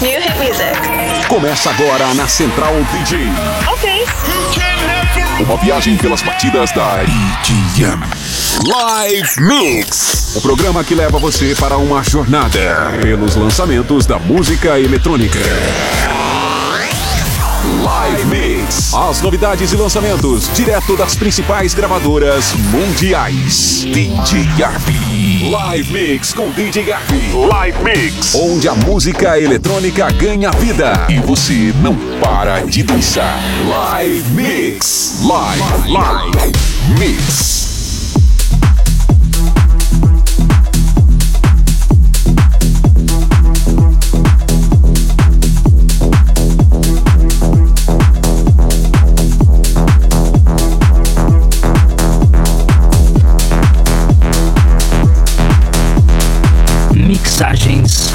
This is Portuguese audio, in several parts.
New Hit Music. Começa agora na Central DJ. Ok. Uma viagem pelas batidas da EDM. Live Mix. O programa que leva você para uma jornada pelos lançamentos da música eletrônica. Live Mix. As novidades e lançamentos direto das principais gravadoras mundiais. DJ Garbi. Live Mix com DJ Garbi. Live Mix. Onde a música eletrônica ganha vida e você não para de dançar. Live Mix. Live, live Mix.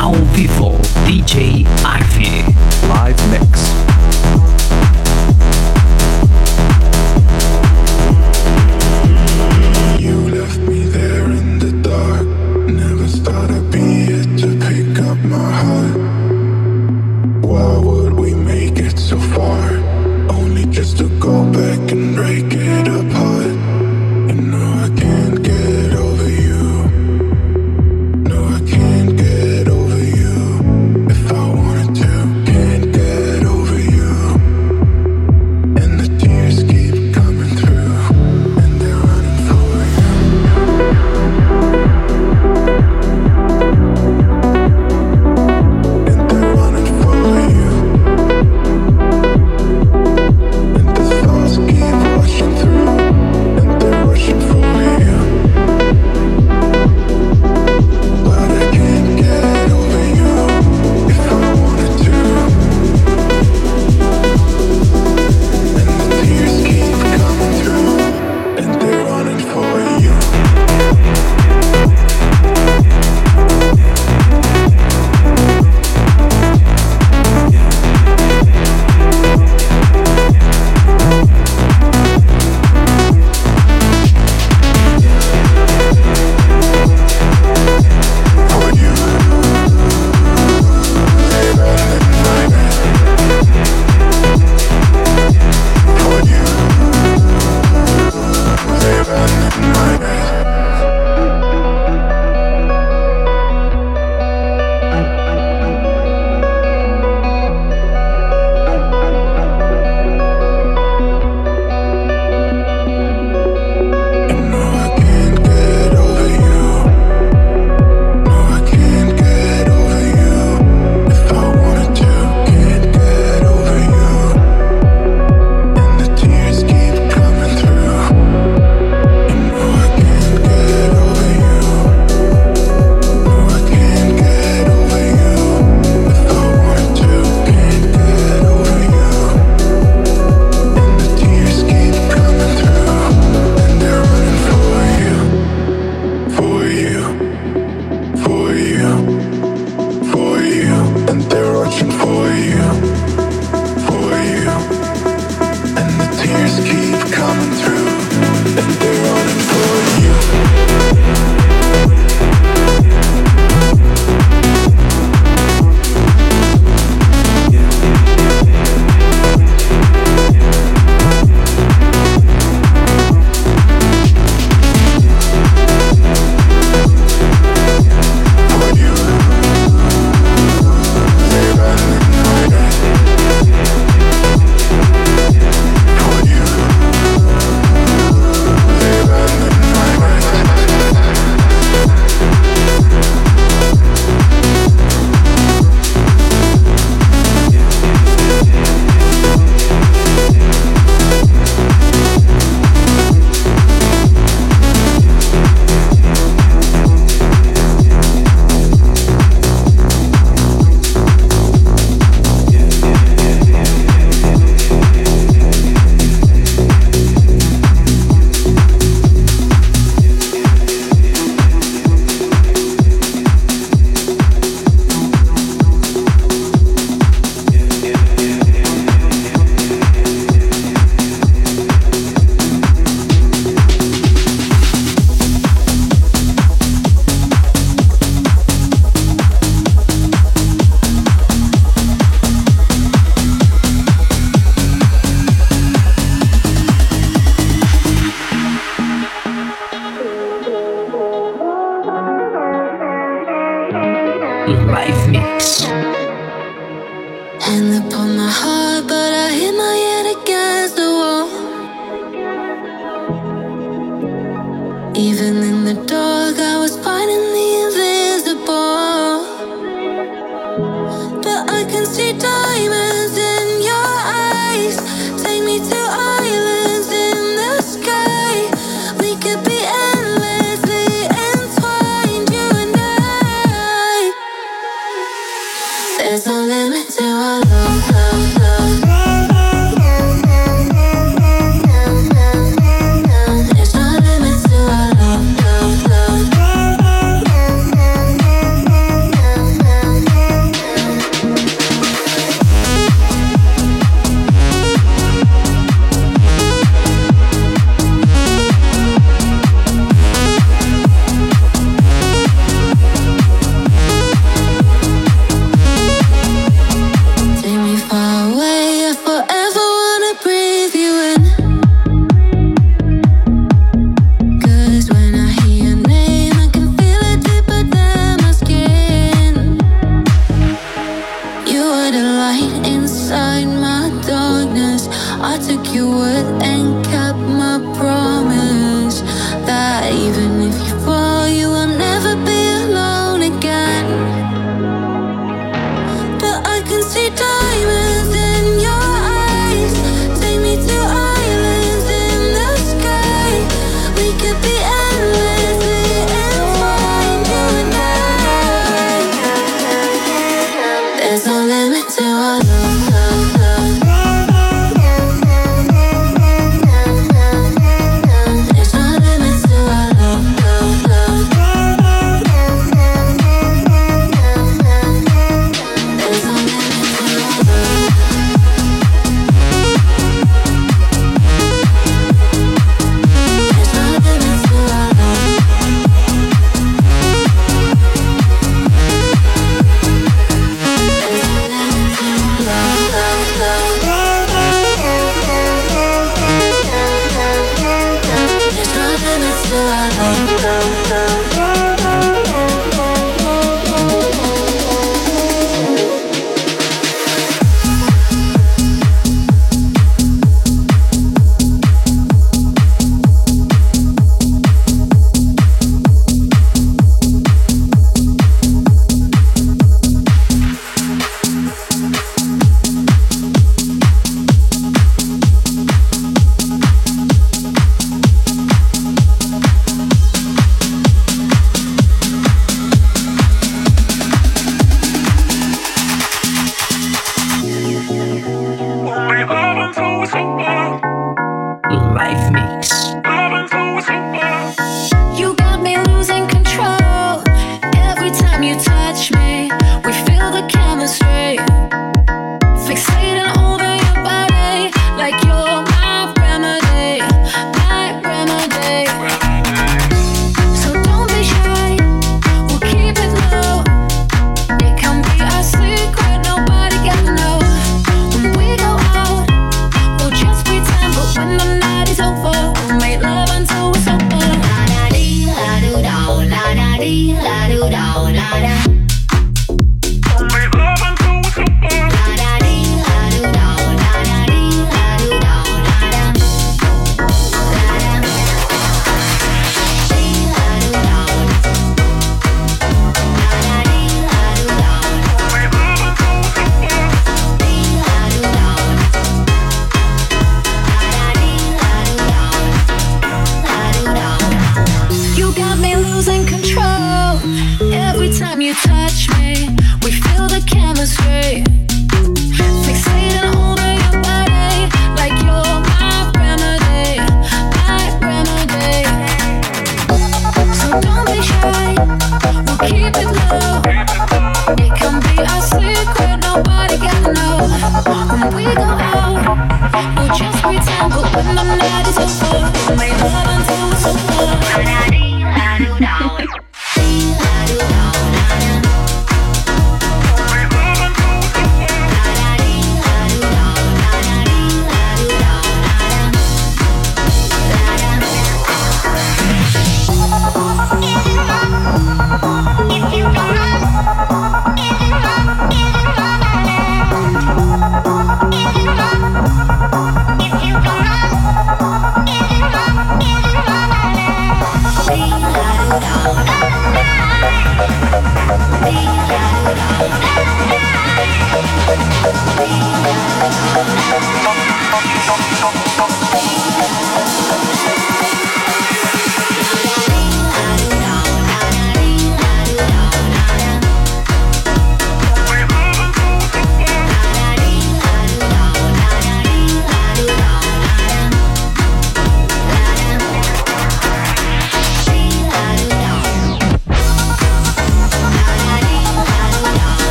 Mixagens ao vivo. DJ Arve.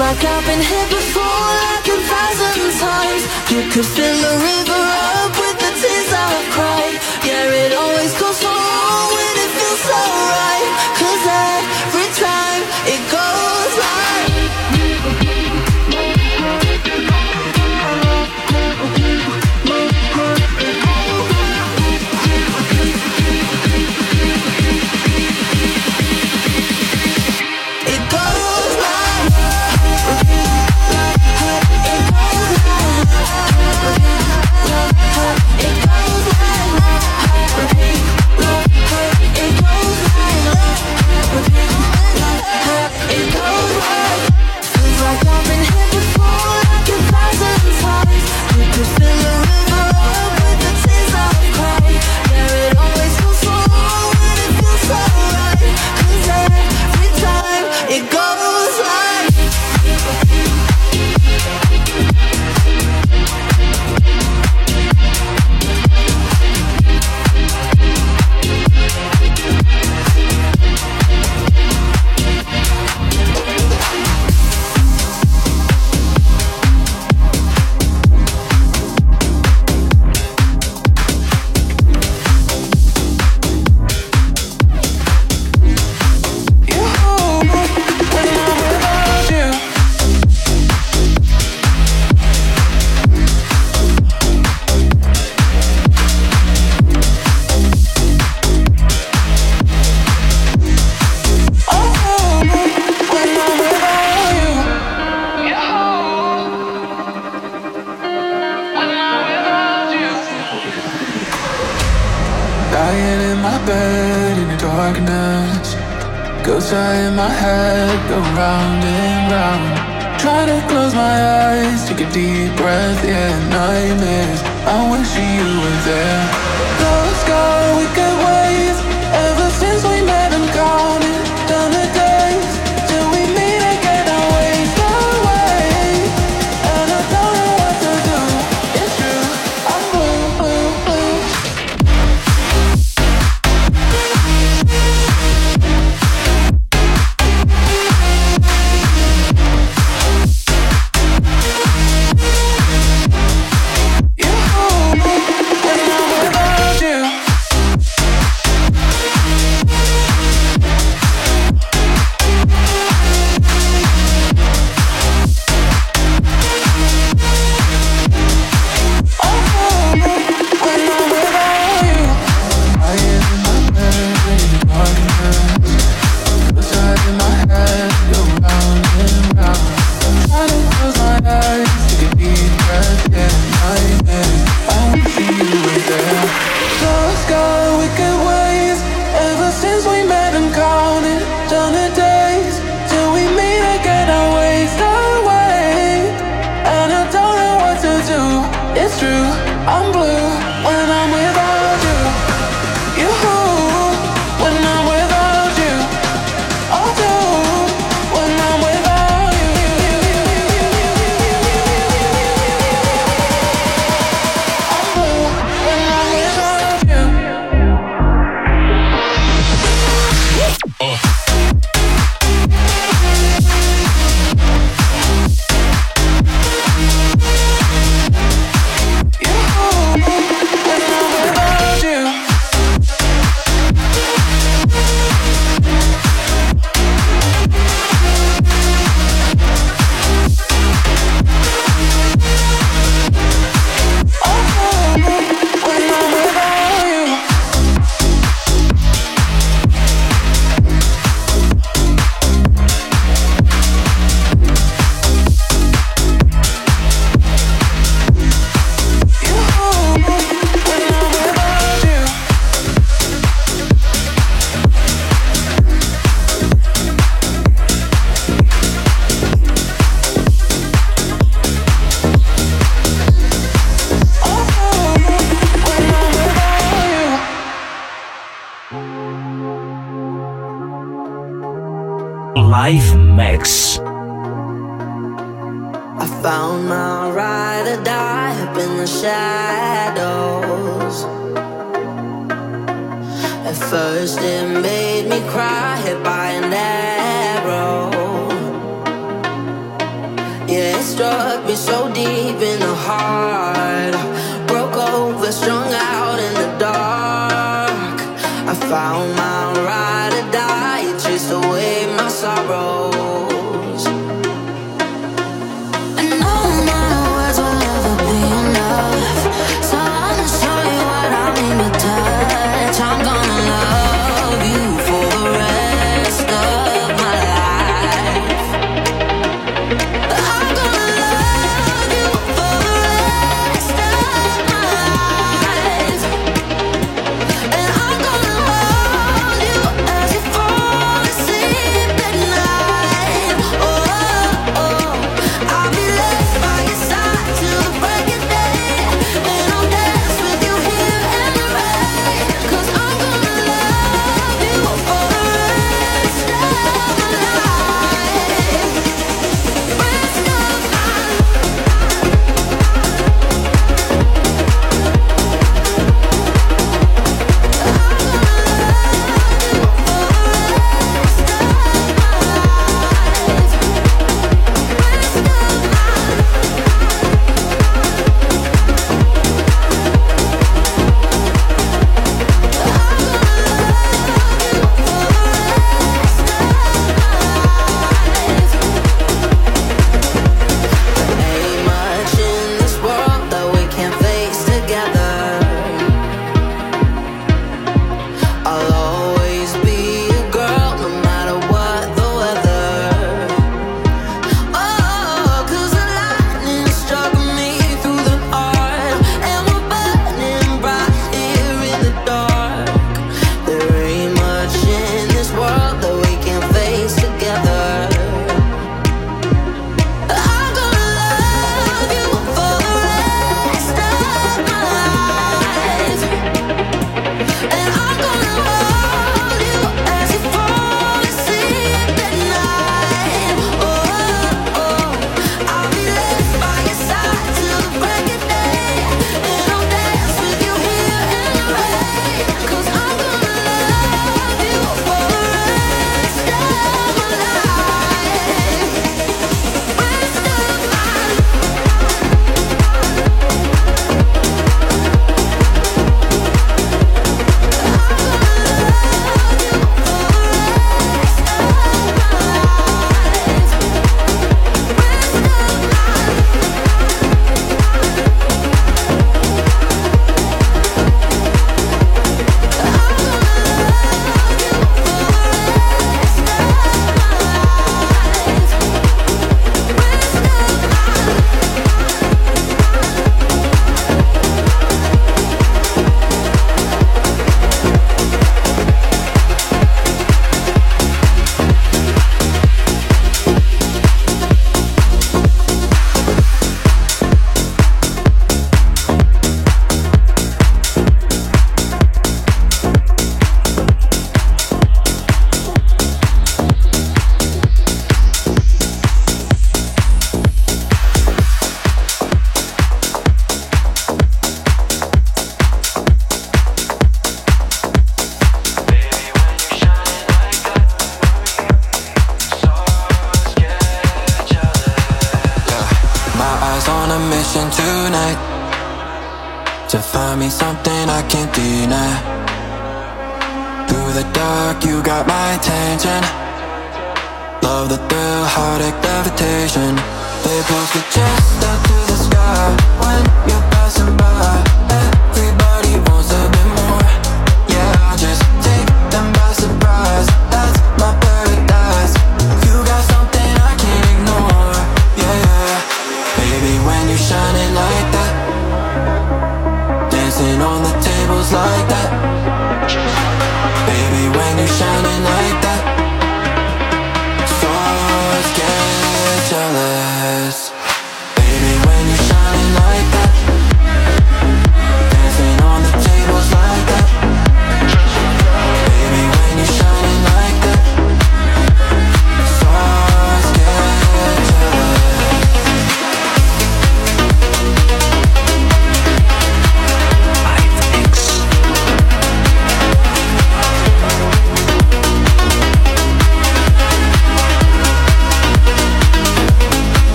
Like I've been here before like a thousand times. You could with the tears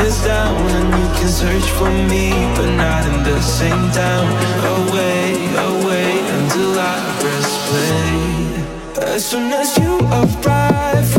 is down And you can search for me But not in the same town. Away, away Until I press play. As soon as you arrive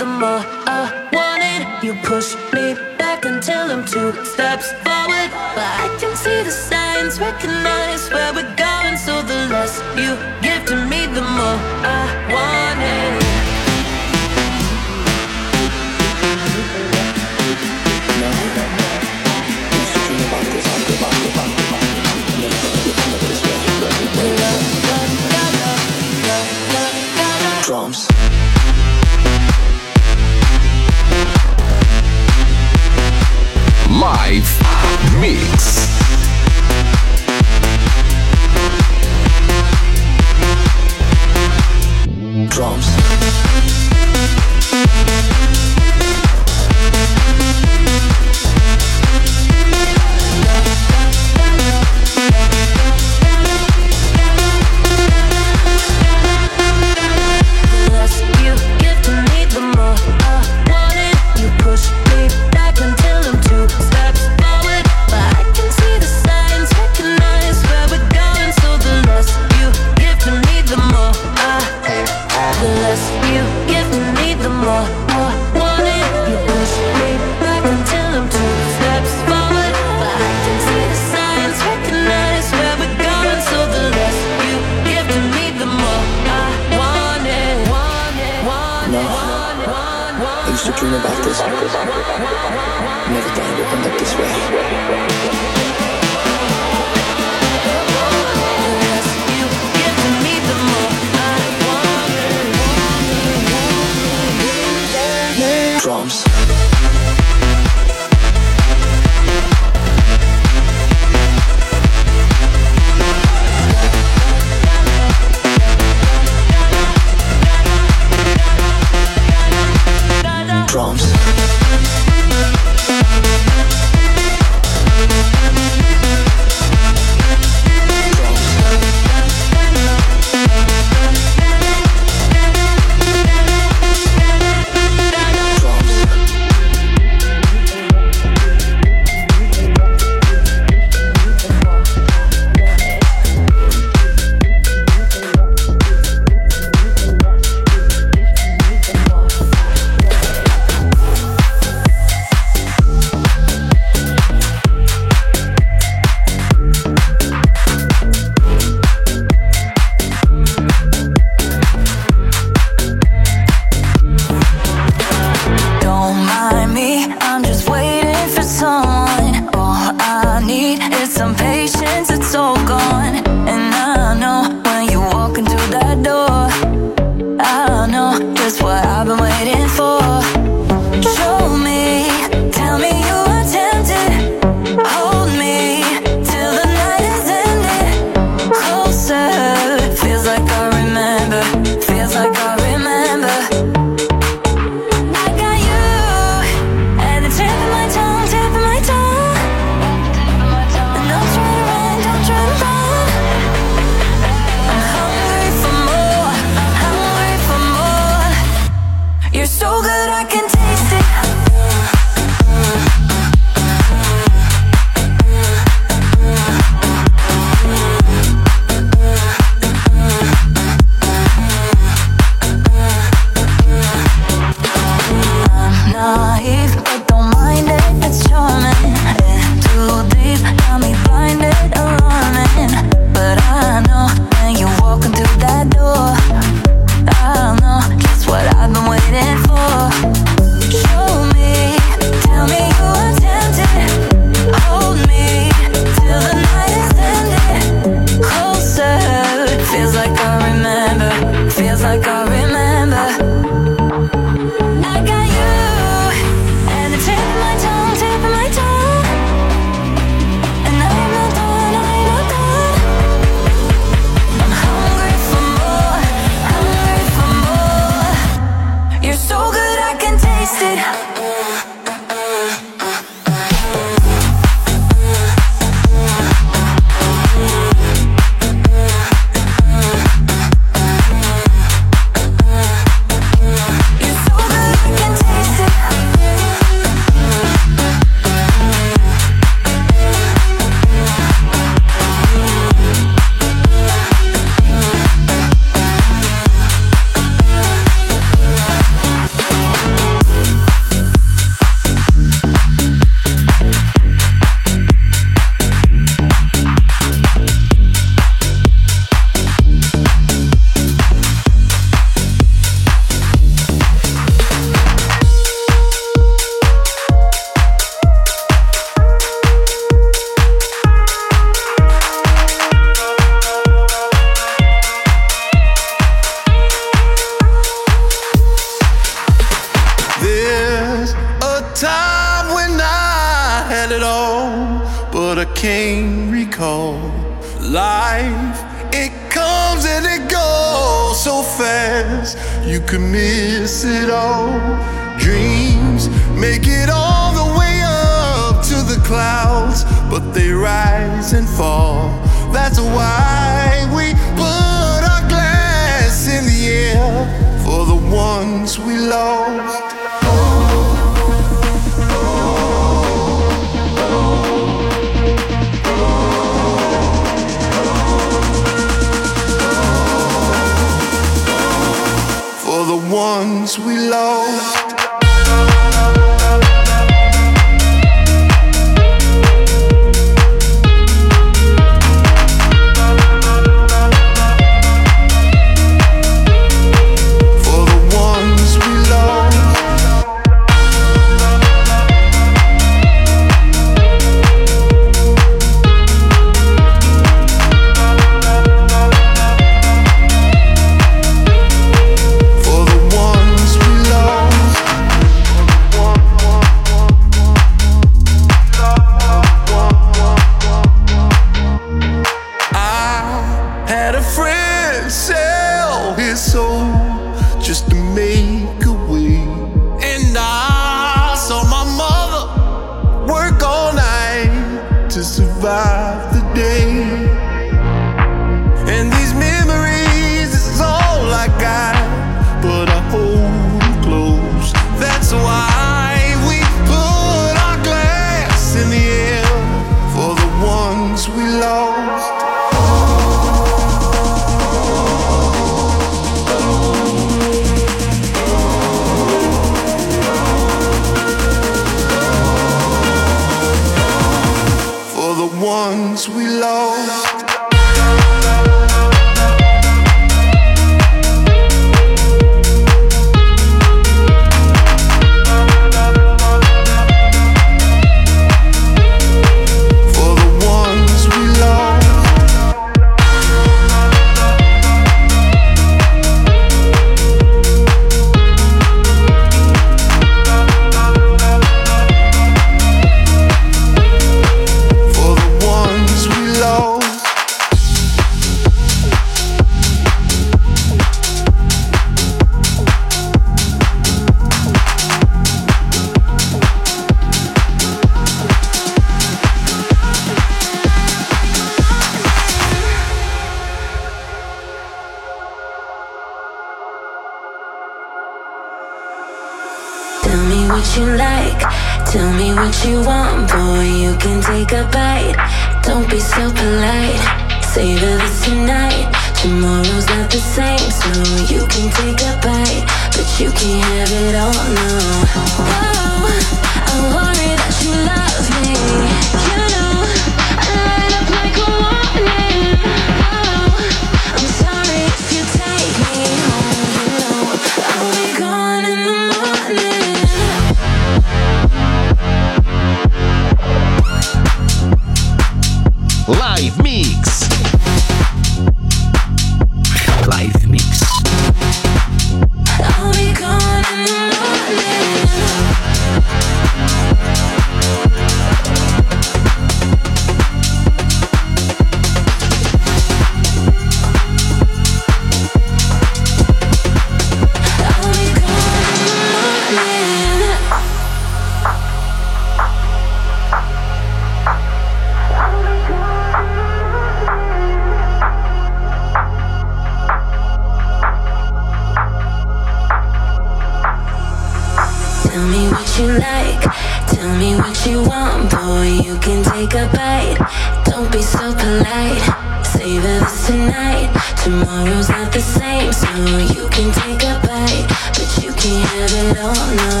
You can take a bite. Don't be so polite. Savor this tonight. Tomorrow's not the same, so you can take a bite, but you can't have it all. No.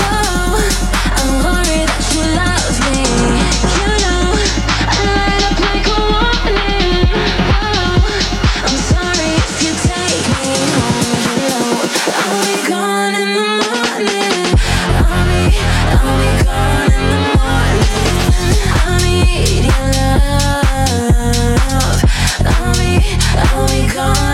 Oh, I'm worried that you love me. You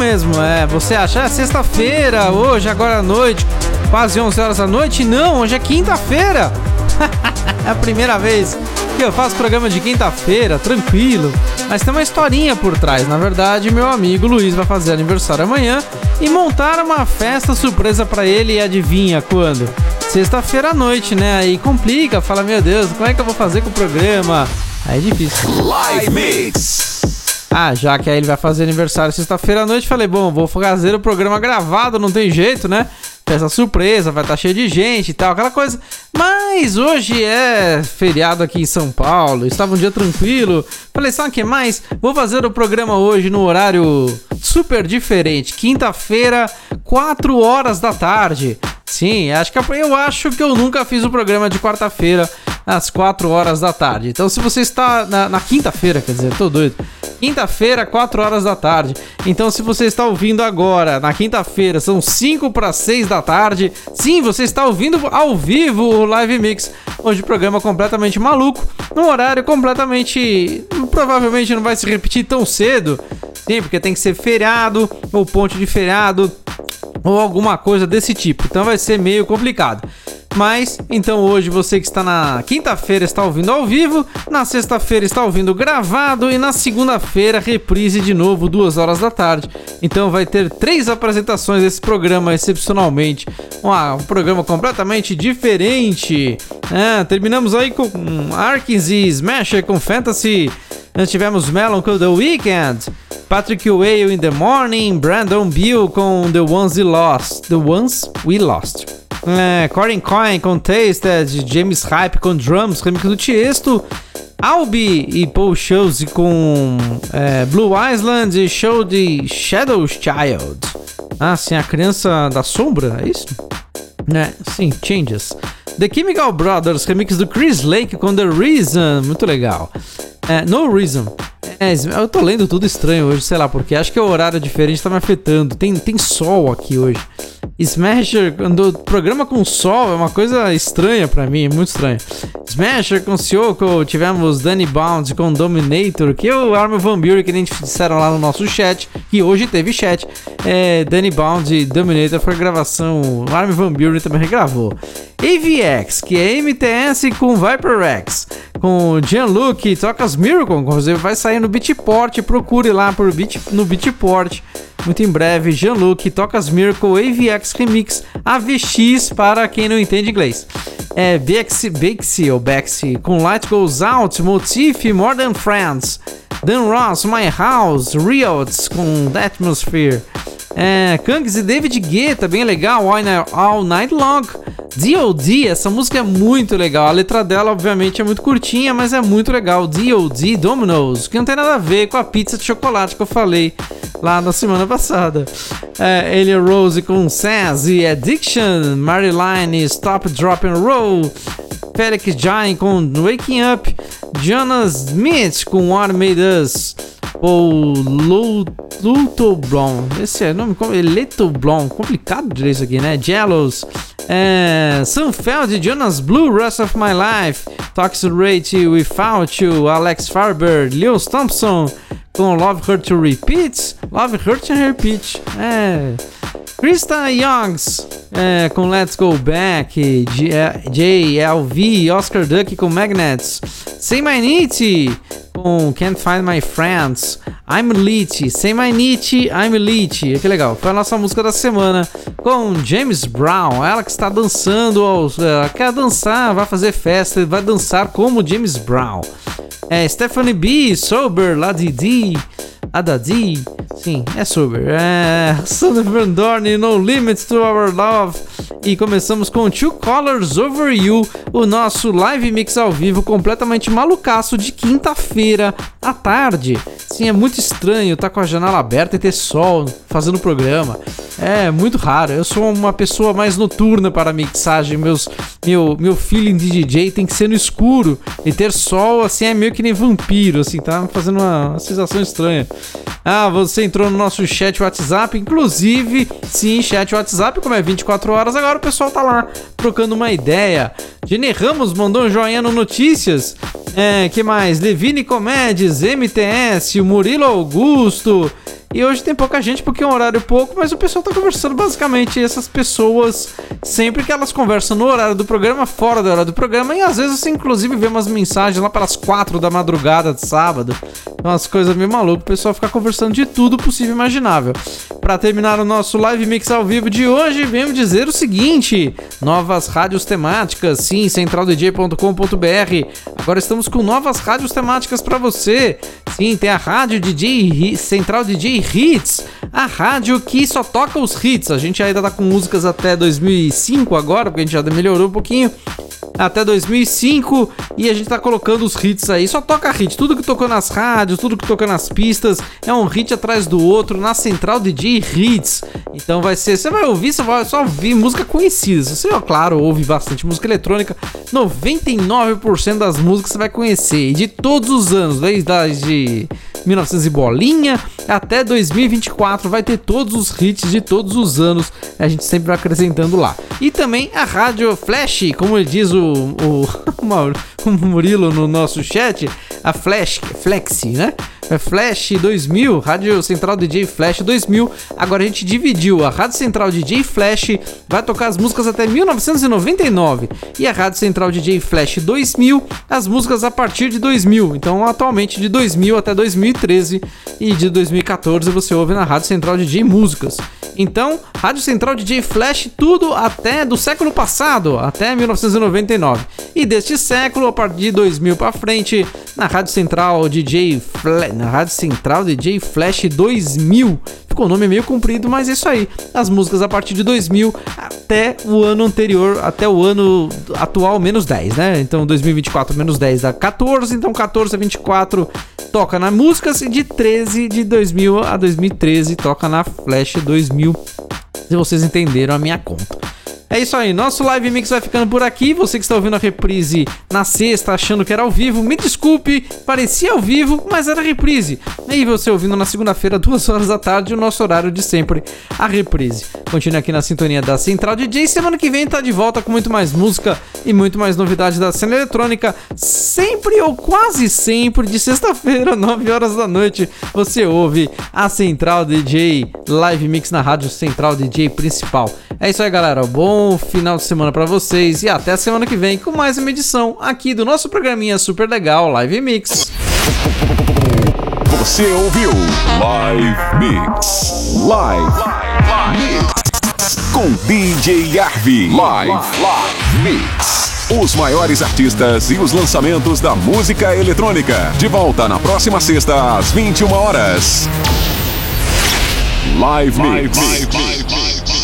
mesmo. É, você acha é sexta-feira, hoje, agora à noite, quase 11 horas da noite? Não, hoje é quinta-feira. é a primeira vez que eu faço programa de quinta-feira, tranquilo. Mas tem uma historinha por trás. Na verdade, meu amigo Luiz vai fazer aniversário amanhã e montar uma festa surpresa para ele e adivinha quando? Sexta-feira à noite, né? Aí complica, fala, meu Deus, como é que eu vou fazer com o programa? Aí é difícil. Live Mix. Ah, já que aí ele vai fazer aniversário sexta-feira à noite, falei, bom, vou fazer o programa gravado, não tem jeito, né? Festa surpresa, vai estar tá cheio de gente e tal, aquela coisa. Mas hoje é feriado aqui em São Paulo, estava um dia tranquilo. Falei, sabe o que mais? Vou fazer o programa hoje no horário super diferente. Quinta-feira, 4 horas da tarde. Sim, acho que eu acho que eu nunca fiz o programa de quarta-feira às 4 horas da tarde. Então, se você está na, na quinta-feira, quer dizer, tô doido. Quinta-feira, 4 horas da tarde. Então, se você está ouvindo agora, na quinta-feira, são 5 para 6 da tarde. Sim, você está ouvindo ao vivo o Live Mix. Hoje, programa completamente maluco, num horário completamente. Provavelmente não vai se repetir tão cedo. Sim, porque tem que ser feriado ou ponte de feriado ou alguma coisa desse tipo. Então vai ser meio complicado. Mas então hoje você que está na quinta-feira está ouvindo ao vivo, na sexta-feira está ouvindo gravado e na segunda-feira reprise de novo duas horas da tarde. Então vai ter três apresentações desse programa excepcionalmente, um, um programa completamente diferente. É, terminamos aí com Arkins e Smasher com Fantasy. Nós tivemos Melon com The Weeknd. Patrick Whale in the Morning, Brandon Beal com The Ones We Lost. The Ones We Lost. É, Corin Coin com Tasted, James Hype com Drums, remix do Tiesto, Albi e Paul Shows com é, Blue Island e show de Shadows Child. Ah, sim, a criança da sombra, é isso? É, sim, Changes. The Chemical Brothers, remix do Chris Lake com The Reason, muito legal. É, no Reason. É, eu tô lendo tudo estranho hoje, sei lá porque. Acho que o horário diferente tá me afetando. Tem, tem sol aqui hoje. Smasher, quando programa com sol é uma coisa estranha para mim, muito estranha. Smasher com Sioko, tivemos Danny Bounds com Dominator, que é o Armin Van Buren, que gente disseram lá no nosso chat, que hoje teve chat. É, Danny Bounds e Dominator foi gravação, o Armin Van Buren também regravou. AVX, que é MTS com Viper X, com Gianluca, Tocas Miracle, inclusive vai sair no Beatport, procure lá por Beat, no Beatport. Muito em breve, Jean-Luc, Tocas Miracle, AVX Remix, AVX para quem não entende inglês. É Bexy, Bexy ou Bexy com Light Goes Out, Motif, More Than Friends, Dan Ross, My House, Riots com The Atmosphere. É, Kangs e David Guetta, bem legal, All Night Long. D.O.D., essa música é muito legal. A letra dela, obviamente, é muito curtinha, mas é muito legal. D.O.D. Dominoes, que não tem nada a ver com a pizza de chocolate que eu falei lá na semana passada. É, Elia Rose com Sass e Addiction, Marilyn Stop Drop and Roll, Felix Jain com Waking Up, Jonas Smith com What Made Us, ou Luto Blom, esse é nome, Leto Blom, complicado dizer isso aqui, né? Jealous, é, Sunfeld, Jonas Blue, Rest of My Life, Toxic Rate Without You, Alex Farber, Lewis Thompson, com Love Hurt to Repeat, Love Hurt to Repeat, é. Krista Youngs é, com Let's Go Back, JLV, Oscar Duck com Magnets, Say My Need com Can't Find My Friends, I'm Lit, Say My Need, I'm Lit, que legal, foi a nossa música da semana com James Brown, ela que está dançando, ela quer dançar, vai fazer festa, vai dançar como James Brown. É, Stephanie B, Sober, La Didi, Adadi, sim, é Sober. É, Sander Van Dorn, No Limits to Our Love. E começamos com Two Colors Over You, o nosso live mix ao vivo completamente malucaço de quinta-feira à tarde. Sim, é muito estranho estar com a janela aberta e ter sol fazendo o programa. É muito raro. Eu sou uma pessoa mais noturna para mixagem. Meus, meu, meu feeling de DJ tem que ser no escuro. E ter sol, assim, é meio que nem vampiro, assim, tá fazendo uma, uma sensação estranha. Ah, você entrou no nosso chat WhatsApp. Inclusive, sim, chat WhatsApp, como é 24 horas, agora o pessoal tá lá trocando uma ideia. Gene Ramos mandou um joinha no Notícias. É, que mais? Levine Comédias, MTS, Murilo Augusto. E hoje tem pouca gente porque é um horário pouco, mas o pessoal tá conversando basicamente essas pessoas sempre que elas conversam no horário do programa, fora do horário do programa, e às vezes você inclusive vê umas mensagens lá pelas quatro da madrugada de sábado. Umas coisas meio malucas, o pessoal fica conversando de tudo possível e imaginável. Para terminar o nosso live mix ao vivo de hoje, venho dizer o seguinte: novas rádios temáticas, sim, centraldj.com.br. Agora estamos com novas rádios temáticas para você. Sim, tem a rádio DJ Central DJ Hits, a rádio que só toca os hits. A gente ainda tá com músicas até 2005 agora, porque a gente já melhorou um pouquinho. Até 2005 e a gente tá colocando os hits aí. Só toca hit. Tudo que tocou nas rádios, tudo que tocou nas pistas é um hit atrás do outro na Central DJ Hits. Então vai ser. Você vai ouvir, você vai só ouvir música conhecida. Você, ó, claro, ouve bastante música eletrônica. 99% das músicas você vai conhecer. E de todos os anos, desde de 1900 e bolinha até 2024 vai ter todos os hits de todos os anos. A gente sempre vai acrescentando lá. E também a rádio Flash, como diz o, o, o Murilo no nosso chat, a Flash, Flexi, né? É Flash 2000, Rádio Central DJ Flash 2000. Agora a gente dividiu. A Rádio Central DJ Flash vai tocar as músicas até 1999 e a Rádio Central DJ Flash 2000 as músicas a partir de 2000. Então, atualmente de 2000 até 2013 e de 2014 você ouve na Rádio Central DJ Músicas. Então, Rádio Central DJ Flash tudo até do século passado, até 1999. E deste século, a partir de 2000 para frente, na Rádio Central DJ Flash, na Rádio Central DJ Flash 2000. Ficou o nome meio comprido, mas é isso aí. As músicas a partir de 2000 até o ano anterior, até o ano atual menos 10, né? Então 2024 menos 10 dá 14, então 14 a 24 toca na músicas e de 13 de 2000 a 2013 toca na Flash 2000. Se vocês entenderam a minha conta. É isso aí, nosso live mix vai ficando por aqui. Você que está ouvindo a reprise na sexta, achando que era ao vivo, me desculpe, parecia ao vivo, mas era reprise. E você ouvindo na segunda-feira, duas horas da tarde, o nosso horário de sempre, a reprise. Continue aqui na sintonia da Central DJ. Semana que vem tá de volta com muito mais música e muito mais novidades da cena eletrônica. Sempre ou quase sempre, de sexta-feira, 9 horas da noite, você ouve a Central DJ Live Mix na Rádio Central DJ Principal. É isso aí, galera. Bom final de semana para vocês e até a semana que vem com mais uma edição aqui do nosso programinha super legal Live Mix. Você ouviu Live Mix. Live, Mix. Com DJ Arvi. Live, Mix. Os maiores artistas e os lançamentos da música eletrônica. De volta na próxima sexta, às 21 horas. Live, Mix.